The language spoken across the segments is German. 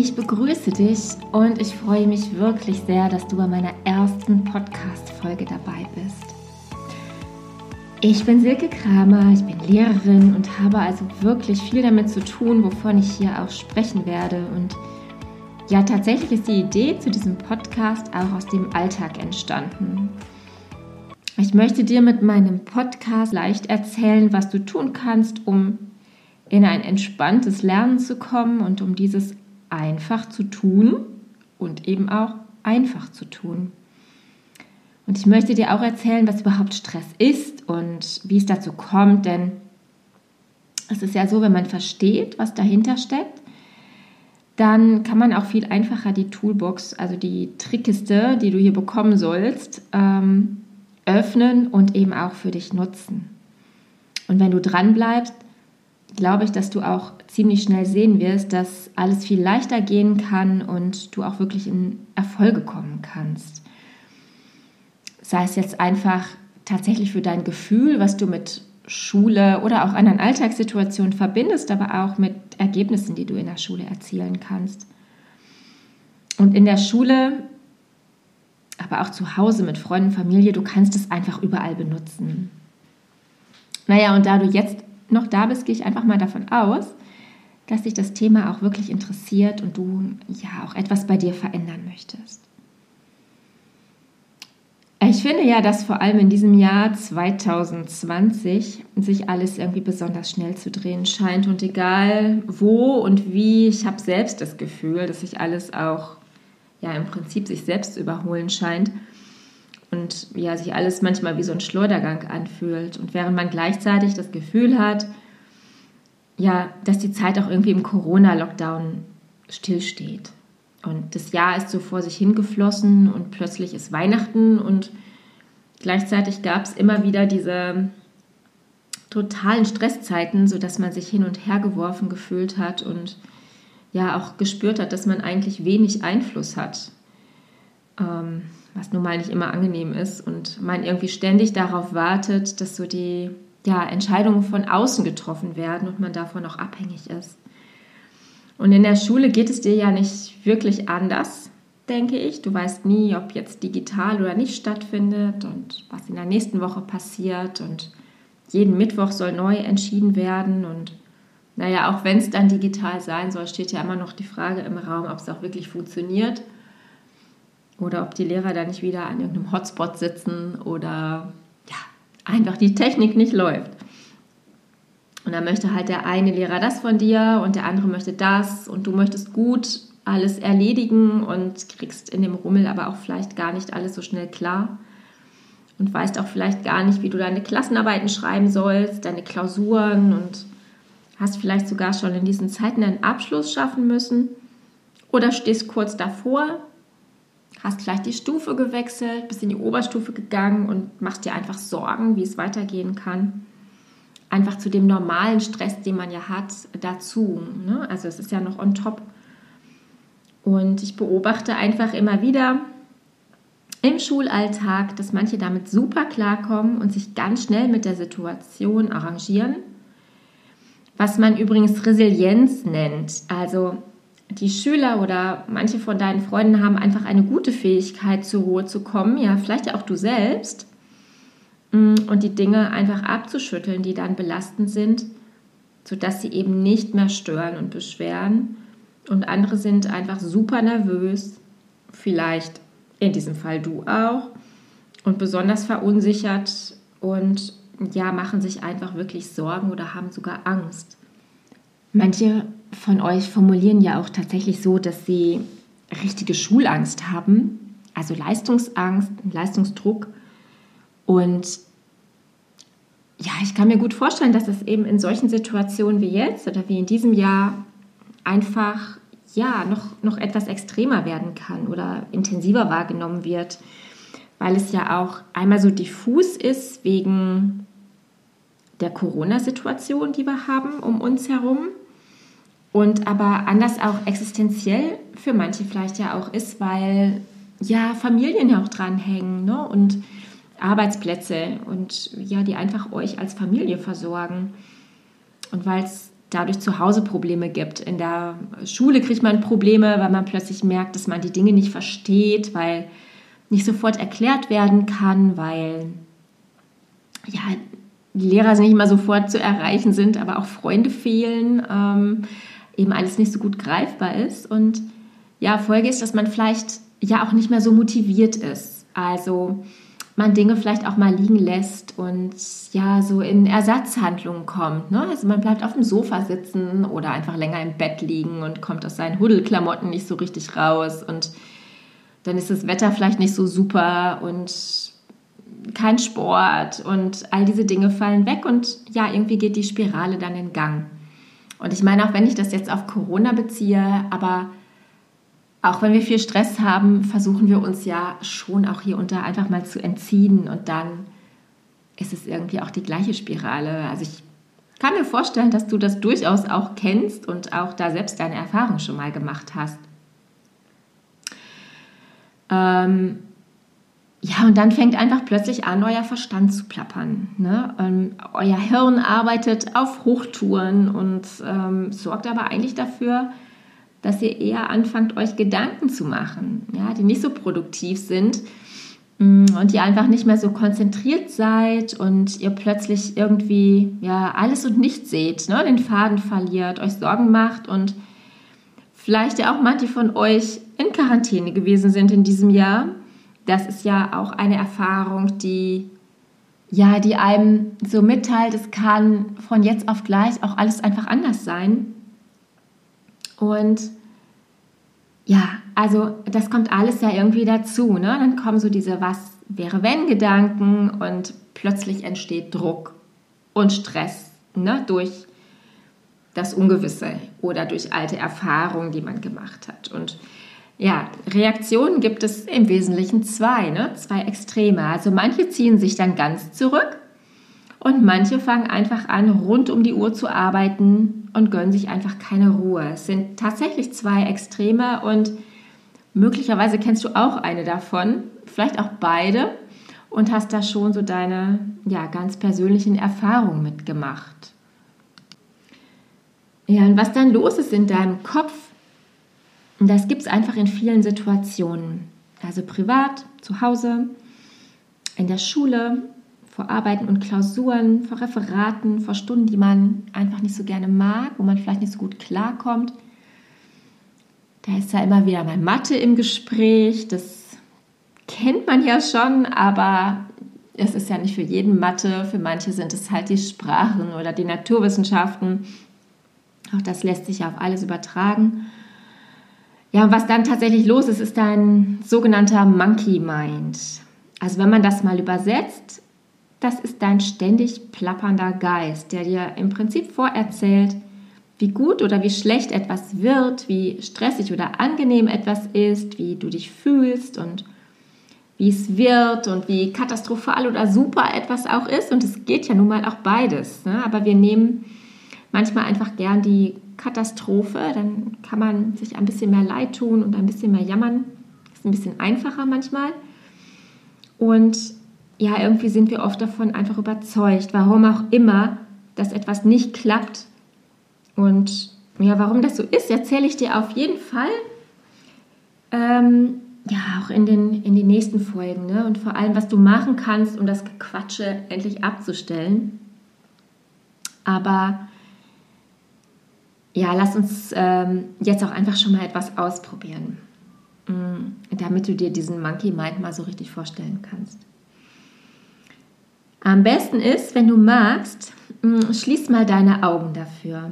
Ich begrüße dich und ich freue mich wirklich sehr, dass du bei meiner ersten Podcast-Folge dabei bist. Ich bin Silke Kramer, ich bin Lehrerin und habe also wirklich viel damit zu tun, wovon ich hier auch sprechen werde. Und ja, tatsächlich ist die Idee zu diesem Podcast auch aus dem Alltag entstanden. Ich möchte dir mit meinem Podcast leicht erzählen, was du tun kannst, um in ein entspanntes Lernen zu kommen und um dieses einfach zu tun und eben auch einfach zu tun. Und ich möchte dir auch erzählen, was überhaupt Stress ist und wie es dazu kommt, denn es ist ja so, wenn man versteht, was dahinter steckt, dann kann man auch viel einfacher die Toolbox, also die Trickkiste, die du hier bekommen sollst, ähm, öffnen und eben auch für dich nutzen. Und wenn du dran bleibst, glaube ich, dass du auch ziemlich schnell sehen wirst, dass alles viel leichter gehen kann und du auch wirklich in Erfolge kommen kannst. Sei es jetzt einfach tatsächlich für dein Gefühl, was du mit Schule oder auch anderen Alltagssituationen verbindest, aber auch mit Ergebnissen, die du in der Schule erzielen kannst. Und in der Schule, aber auch zu Hause mit Freunden, Familie, du kannst es einfach überall benutzen. Naja, und da du jetzt noch da bist, gehe ich einfach mal davon aus, dass dich das Thema auch wirklich interessiert und du ja auch etwas bei dir verändern möchtest. Ich finde ja, dass vor allem in diesem Jahr 2020 sich alles irgendwie besonders schnell zu drehen scheint und egal wo und wie, ich habe selbst das Gefühl, dass sich alles auch ja im Prinzip sich selbst zu überholen scheint und ja sich alles manchmal wie so ein Schleudergang anfühlt und während man gleichzeitig das Gefühl hat, ja, dass die Zeit auch irgendwie im Corona-Lockdown stillsteht. Und das Jahr ist so vor sich hingeflossen und plötzlich ist Weihnachten und gleichzeitig gab es immer wieder diese totalen Stresszeiten, sodass man sich hin und her geworfen gefühlt hat und ja auch gespürt hat, dass man eigentlich wenig Einfluss hat. Ähm, was nun mal nicht immer angenehm ist und man irgendwie ständig darauf wartet, dass so die ja, Entscheidungen von außen getroffen werden und man davon auch abhängig ist. Und in der Schule geht es dir ja nicht wirklich anders, denke ich. Du weißt nie, ob jetzt digital oder nicht stattfindet und was in der nächsten Woche passiert. Und jeden Mittwoch soll neu entschieden werden. Und naja, auch wenn es dann digital sein soll, steht ja immer noch die Frage im Raum, ob es auch wirklich funktioniert oder ob die Lehrer da nicht wieder an irgendeinem Hotspot sitzen oder ja, einfach die Technik nicht läuft. Und dann möchte halt der eine Lehrer das von dir und der andere möchte das und du möchtest gut alles erledigen und kriegst in dem Rummel aber auch vielleicht gar nicht alles so schnell klar und weißt auch vielleicht gar nicht, wie du deine Klassenarbeiten schreiben sollst, deine Klausuren und hast vielleicht sogar schon in diesen Zeiten einen Abschluss schaffen müssen oder stehst kurz davor hast vielleicht die Stufe gewechselt, bist in die Oberstufe gegangen und machst dir einfach Sorgen, wie es weitergehen kann. Einfach zu dem normalen Stress, den man ja hat, dazu. Ne? Also es ist ja noch on top. Und ich beobachte einfach immer wieder im Schulalltag, dass manche damit super klarkommen und sich ganz schnell mit der Situation arrangieren. Was man übrigens Resilienz nennt. Also die Schüler oder manche von deinen Freunden haben einfach eine gute Fähigkeit, zur Ruhe zu kommen, ja, vielleicht auch du selbst, mm, und die Dinge einfach abzuschütteln, die dann belastend sind, sodass sie eben nicht mehr stören und beschweren. Und andere sind einfach super nervös, vielleicht in diesem Fall du auch, und besonders verunsichert und ja, machen sich einfach wirklich Sorgen oder haben sogar Angst. Manche von euch formulieren ja auch tatsächlich so, dass sie richtige Schulangst haben, also Leistungsangst, Leistungsdruck. Und ja, ich kann mir gut vorstellen, dass es eben in solchen Situationen wie jetzt oder wie in diesem Jahr einfach ja noch, noch etwas extremer werden kann oder intensiver wahrgenommen wird, weil es ja auch einmal so diffus ist wegen der Corona-Situation, die wir haben um uns herum und aber anders auch existenziell für manche vielleicht ja auch ist, weil ja Familien ja auch dranhängen ne? und Arbeitsplätze und ja, die einfach euch als Familie versorgen. Und weil es dadurch zu Hause Probleme gibt. In der Schule kriegt man Probleme, weil man plötzlich merkt, dass man die Dinge nicht versteht, weil nicht sofort erklärt werden kann, weil ja, die Lehrer nicht immer sofort zu erreichen sind, aber auch Freunde fehlen, ähm, eben alles nicht so gut greifbar ist. Und ja, Folge ist, dass man vielleicht ja auch nicht mehr so motiviert ist. Also man Dinge vielleicht auch mal liegen lässt und ja, so in Ersatzhandlungen kommt. Ne? Also man bleibt auf dem Sofa sitzen oder einfach länger im Bett liegen und kommt aus seinen Huddelklamotten nicht so richtig raus und dann ist das Wetter vielleicht nicht so super und kein Sport und all diese Dinge fallen weg und ja, irgendwie geht die Spirale dann in Gang. Und ich meine, auch wenn ich das jetzt auf Corona beziehe, aber auch wenn wir viel Stress haben, versuchen wir uns ja schon auch hier unter einfach mal zu entziehen und dann ist es irgendwie auch die gleiche Spirale. Also ich kann mir vorstellen, dass du das durchaus auch kennst und auch da selbst deine Erfahrung schon mal gemacht hast. Ähm, ja, und dann fängt einfach plötzlich an, euer Verstand zu plappern. Ne? Ähm, euer Hirn arbeitet auf Hochtouren und ähm, sorgt aber eigentlich dafür, dass ihr eher anfangt, euch Gedanken zu machen, ja, die nicht so produktiv sind mm, und ihr einfach nicht mehr so konzentriert seid und ihr plötzlich irgendwie ja alles und nichts seht, ne? den Faden verliert, euch Sorgen macht und vielleicht ja auch manche von euch in Quarantäne gewesen sind in diesem Jahr das ist ja auch eine Erfahrung, die ja, die einem so mitteilt, es kann von jetzt auf gleich auch alles einfach anders sein. Und ja, also das kommt alles ja irgendwie dazu. Ne? Dann kommen so diese Was wäre wenn Gedanken und plötzlich entsteht Druck und Stress ne? durch das Ungewisse oder durch alte Erfahrungen, die man gemacht hat. Und ja, Reaktionen gibt es im Wesentlichen zwei, ne? zwei Extreme. Also manche ziehen sich dann ganz zurück und manche fangen einfach an, rund um die Uhr zu arbeiten und gönnen sich einfach keine Ruhe. Es sind tatsächlich zwei Extreme und möglicherweise kennst du auch eine davon, vielleicht auch beide und hast da schon so deine ja, ganz persönlichen Erfahrungen mitgemacht. Ja, und was dann los ist in deinem Kopf, und das gibt es einfach in vielen Situationen. Also privat, zu Hause, in der Schule, vor Arbeiten und Klausuren, vor Referaten, vor Stunden, die man einfach nicht so gerne mag, wo man vielleicht nicht so gut klarkommt. Da ist ja immer wieder mal Mathe im Gespräch. Das kennt man ja schon, aber es ist ja nicht für jeden Mathe. Für manche sind es halt die Sprachen oder die Naturwissenschaften. Auch das lässt sich ja auf alles übertragen. Ja, was dann tatsächlich los ist, ist ein sogenannter Monkey Mind. Also wenn man das mal übersetzt, das ist dein ständig plappernder Geist, der dir im Prinzip vorerzählt, wie gut oder wie schlecht etwas wird, wie stressig oder angenehm etwas ist, wie du dich fühlst und wie es wird und wie katastrophal oder super etwas auch ist. Und es geht ja nun mal auch beides. Ne? Aber wir nehmen manchmal einfach gern die Katastrophe, dann kann man sich ein bisschen mehr leid tun und ein bisschen mehr jammern. Ist ein bisschen einfacher manchmal. Und ja, irgendwie sind wir oft davon einfach überzeugt, warum auch immer, dass etwas nicht klappt. Und ja, warum das so ist, erzähle ich dir auf jeden Fall. Ähm, ja, auch in den, in den nächsten Folgen. Ne? Und vor allem, was du machen kannst, um das Gequatsche endlich abzustellen. Aber ja, lass uns ähm, jetzt auch einfach schon mal etwas ausprobieren, mm, damit du dir diesen Monkey Mind mal so richtig vorstellen kannst. Am besten ist, wenn du magst, mm, schließ mal deine Augen dafür.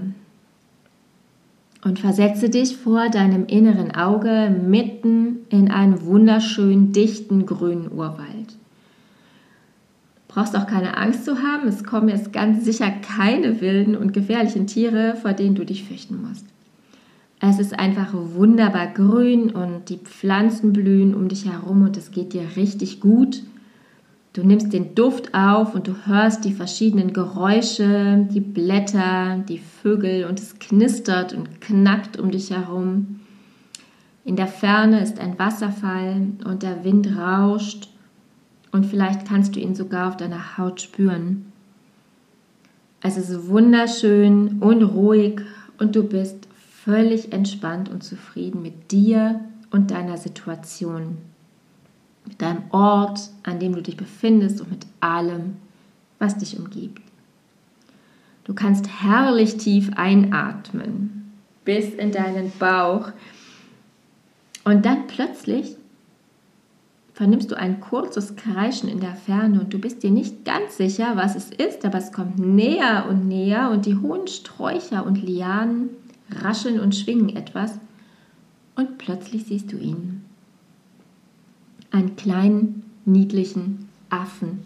Und versetze dich vor deinem inneren Auge mitten in einen wunderschönen, dichten grünen Urwald brauchst auch keine Angst zu haben. Es kommen jetzt ganz sicher keine wilden und gefährlichen Tiere, vor denen du dich fürchten musst. Es ist einfach wunderbar grün und die Pflanzen blühen um dich herum und es geht dir richtig gut. Du nimmst den Duft auf und du hörst die verschiedenen Geräusche, die Blätter, die Vögel und es knistert und knackt um dich herum. In der Ferne ist ein Wasserfall und der Wind rauscht und vielleicht kannst du ihn sogar auf deiner Haut spüren. Es ist wunderschön und ruhig und du bist völlig entspannt und zufrieden mit dir und deiner Situation, mit deinem Ort, an dem du dich befindest und mit allem, was dich umgibt. Du kannst herrlich tief einatmen bis in deinen Bauch und dann plötzlich vernimmst du ein kurzes Kreischen in der Ferne und du bist dir nicht ganz sicher, was es ist, aber es kommt näher und näher und die hohen Sträucher und Lianen rascheln und schwingen etwas und plötzlich siehst du ihn. Einen kleinen, niedlichen Affen,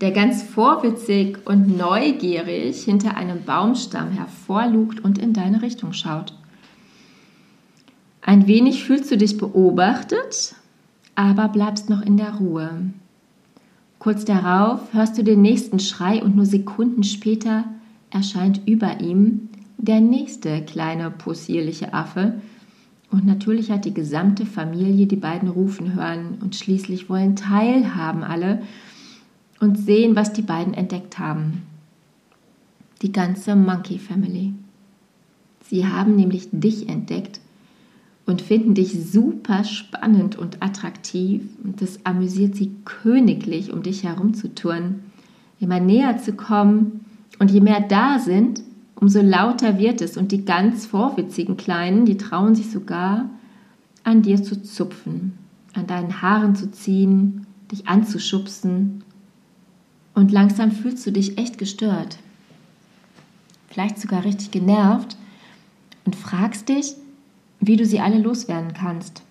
der ganz vorwitzig und neugierig hinter einem Baumstamm hervorlugt und in deine Richtung schaut. Ein wenig fühlst du dich beobachtet, aber bleibst noch in der Ruhe. Kurz darauf hörst du den nächsten Schrei und nur Sekunden später erscheint über ihm der nächste kleine possierliche Affe. Und natürlich hat die gesamte Familie die beiden rufen hören und schließlich wollen teilhaben alle und sehen, was die beiden entdeckt haben. Die ganze Monkey Family. Sie haben nämlich dich entdeckt und finden dich super spannend und attraktiv. Und das amüsiert sie königlich, um dich herumzuturnen, immer näher zu kommen. Und je mehr da sind, umso lauter wird es. Und die ganz vorwitzigen Kleinen, die trauen sich sogar, an dir zu zupfen, an deinen Haaren zu ziehen, dich anzuschubsen. Und langsam fühlst du dich echt gestört. Vielleicht sogar richtig genervt und fragst dich, wie du sie alle loswerden kannst.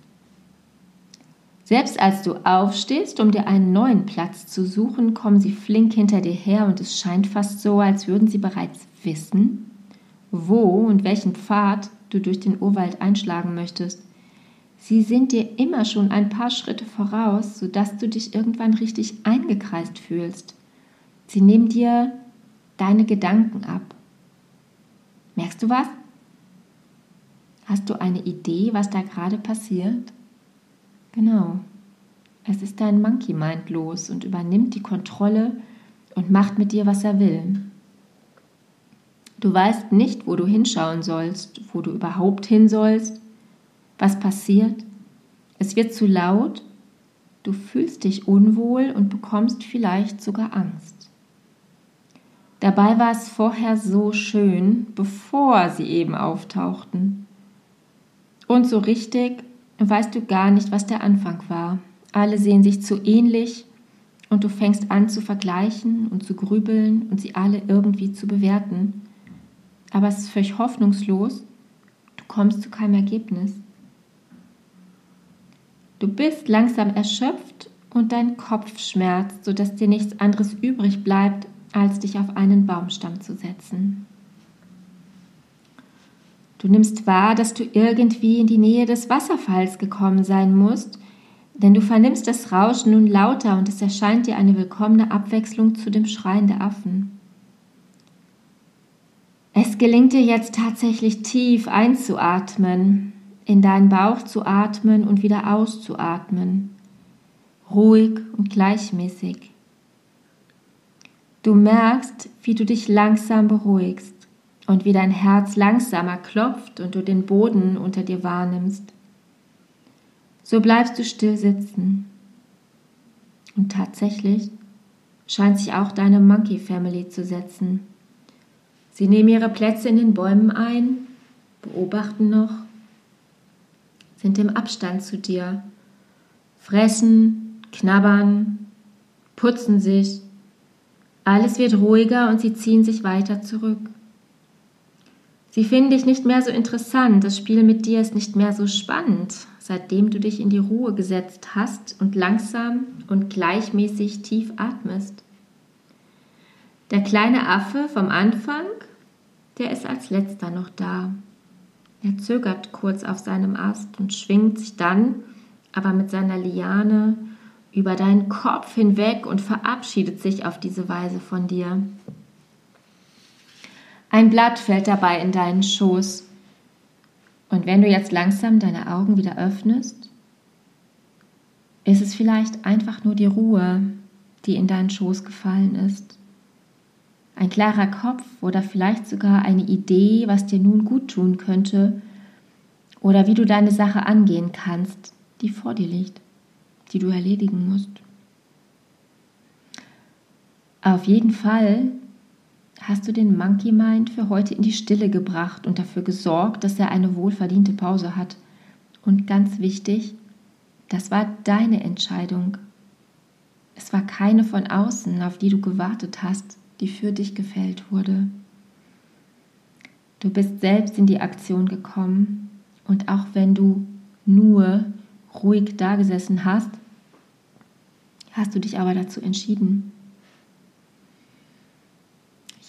Selbst als du aufstehst, um dir einen neuen Platz zu suchen, kommen sie flink hinter dir her und es scheint fast so, als würden sie bereits wissen, wo und welchen Pfad du durch den Urwald einschlagen möchtest. Sie sind dir immer schon ein paar Schritte voraus, sodass du dich irgendwann richtig eingekreist fühlst. Sie nehmen dir deine Gedanken ab. Merkst du was? Hast du eine Idee, was da gerade passiert? Genau. Es ist dein Monkey Mind los und übernimmt die Kontrolle und macht mit dir, was er will. Du weißt nicht, wo du hinschauen sollst, wo du überhaupt hin sollst, was passiert. Es wird zu laut, du fühlst dich unwohl und bekommst vielleicht sogar Angst. Dabei war es vorher so schön, bevor sie eben auftauchten. Und so richtig weißt du gar nicht, was der Anfang war. Alle sehen sich zu ähnlich und du fängst an zu vergleichen und zu grübeln und sie alle irgendwie zu bewerten. Aber es ist völlig hoffnungslos. Du kommst zu keinem Ergebnis. Du bist langsam erschöpft und dein Kopf schmerzt, sodass dir nichts anderes übrig bleibt, als dich auf einen Baumstamm zu setzen. Du nimmst wahr, dass du irgendwie in die Nähe des Wasserfalls gekommen sein musst, denn du vernimmst das Rauschen nun lauter und es erscheint dir eine willkommene Abwechslung zu dem Schreien der Affen. Es gelingt dir jetzt tatsächlich tief einzuatmen, in deinen Bauch zu atmen und wieder auszuatmen, ruhig und gleichmäßig. Du merkst, wie du dich langsam beruhigst und wie dein Herz langsamer klopft und du den Boden unter dir wahrnimmst. So bleibst du still sitzen. Und tatsächlich scheint sich auch deine Monkey Family zu setzen. Sie nehmen ihre Plätze in den Bäumen ein, beobachten noch, sind im Abstand zu dir, fressen, knabbern, putzen sich. Alles wird ruhiger und sie ziehen sich weiter zurück. Sie finden dich nicht mehr so interessant, das Spiel mit dir ist nicht mehr so spannend, seitdem du dich in die Ruhe gesetzt hast und langsam und gleichmäßig tief atmest. Der kleine Affe vom Anfang, der ist als letzter noch da. Er zögert kurz auf seinem Ast und schwingt sich dann, aber mit seiner Liane, über deinen Kopf hinweg und verabschiedet sich auf diese Weise von dir. Ein Blatt fällt dabei in deinen Schoß. Und wenn du jetzt langsam deine Augen wieder öffnest, ist es vielleicht einfach nur die Ruhe, die in deinen Schoß gefallen ist. ein klarer Kopf oder vielleicht sogar eine Idee, was dir nun gut tun könnte oder wie du deine Sache angehen kannst, die vor dir liegt, die du erledigen musst. Auf jeden Fall hast du den Monkey Mind für heute in die Stille gebracht und dafür gesorgt, dass er eine wohlverdiente Pause hat. Und ganz wichtig, das war deine Entscheidung. Es war keine von außen, auf die du gewartet hast, die für dich gefällt wurde. Du bist selbst in die Aktion gekommen und auch wenn du nur ruhig dagesessen hast, hast du dich aber dazu entschieden.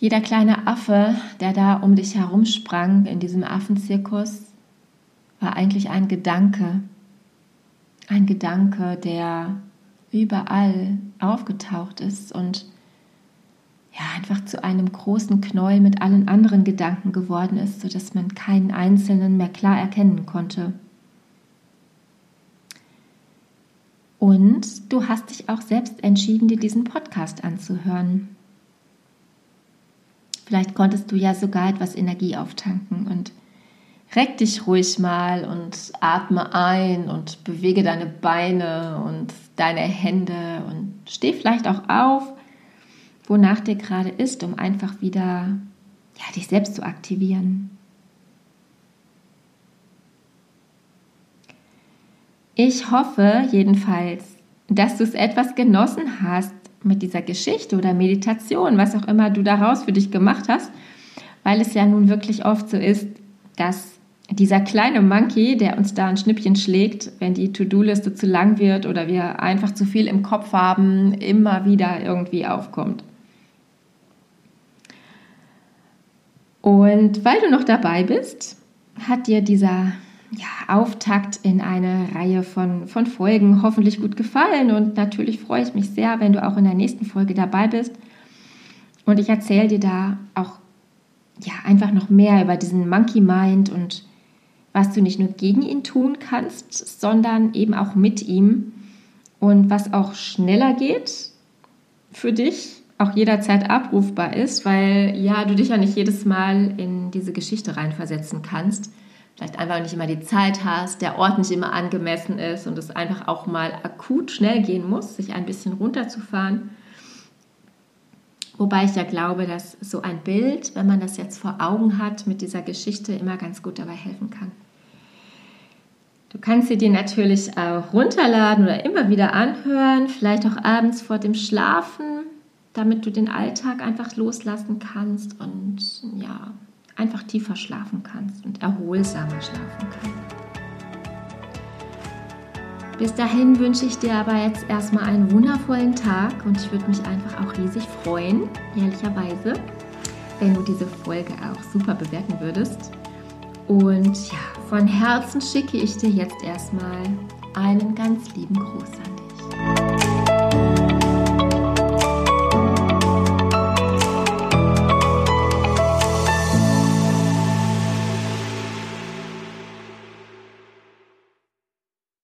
Jeder kleine Affe, der da um dich herumsprang in diesem Affenzirkus, war eigentlich ein Gedanke. Ein Gedanke, der überall aufgetaucht ist und ja, einfach zu einem großen Knäuel mit allen anderen Gedanken geworden ist, sodass man keinen einzelnen mehr klar erkennen konnte. Und du hast dich auch selbst entschieden, dir diesen Podcast anzuhören. Vielleicht konntest du ja sogar etwas Energie auftanken und reck dich ruhig mal und atme ein und bewege deine Beine und deine Hände und steh vielleicht auch auf, wonach dir gerade ist, um einfach wieder ja, dich selbst zu aktivieren. Ich hoffe jedenfalls, dass du es etwas genossen hast, mit dieser Geschichte oder Meditation, was auch immer du daraus für dich gemacht hast, weil es ja nun wirklich oft so ist, dass dieser kleine Monkey, der uns da ein Schnippchen schlägt, wenn die To-Do-Liste zu lang wird oder wir einfach zu viel im Kopf haben, immer wieder irgendwie aufkommt. Und weil du noch dabei bist, hat dir dieser ja, Auftakt in eine Reihe von, von Folgen hoffentlich gut gefallen. Und natürlich freue ich mich sehr, wenn du auch in der nächsten Folge dabei bist. Und ich erzähle dir da auch ja, einfach noch mehr über diesen Monkey Mind und was du nicht nur gegen ihn tun kannst, sondern eben auch mit ihm und was auch schneller geht für dich, auch jederzeit abrufbar ist, weil ja, du dich ja nicht jedes Mal in diese Geschichte reinversetzen kannst vielleicht einfach nicht immer die Zeit hast, der Ort nicht immer angemessen ist und es einfach auch mal akut schnell gehen muss, sich ein bisschen runterzufahren. Wobei ich ja glaube, dass so ein Bild, wenn man das jetzt vor Augen hat, mit dieser Geschichte immer ganz gut dabei helfen kann. Du kannst sie dir natürlich auch runterladen oder immer wieder anhören, vielleicht auch abends vor dem Schlafen, damit du den Alltag einfach loslassen kannst und ja, einfach tiefer schlafen kannst und erholsamer schlafen kannst. Bis dahin wünsche ich dir aber jetzt erstmal einen wundervollen Tag und ich würde mich einfach auch riesig freuen, ehrlicherweise, wenn du diese Folge auch super bewerten würdest. Und ja, von Herzen schicke ich dir jetzt erstmal einen ganz lieben Gruß.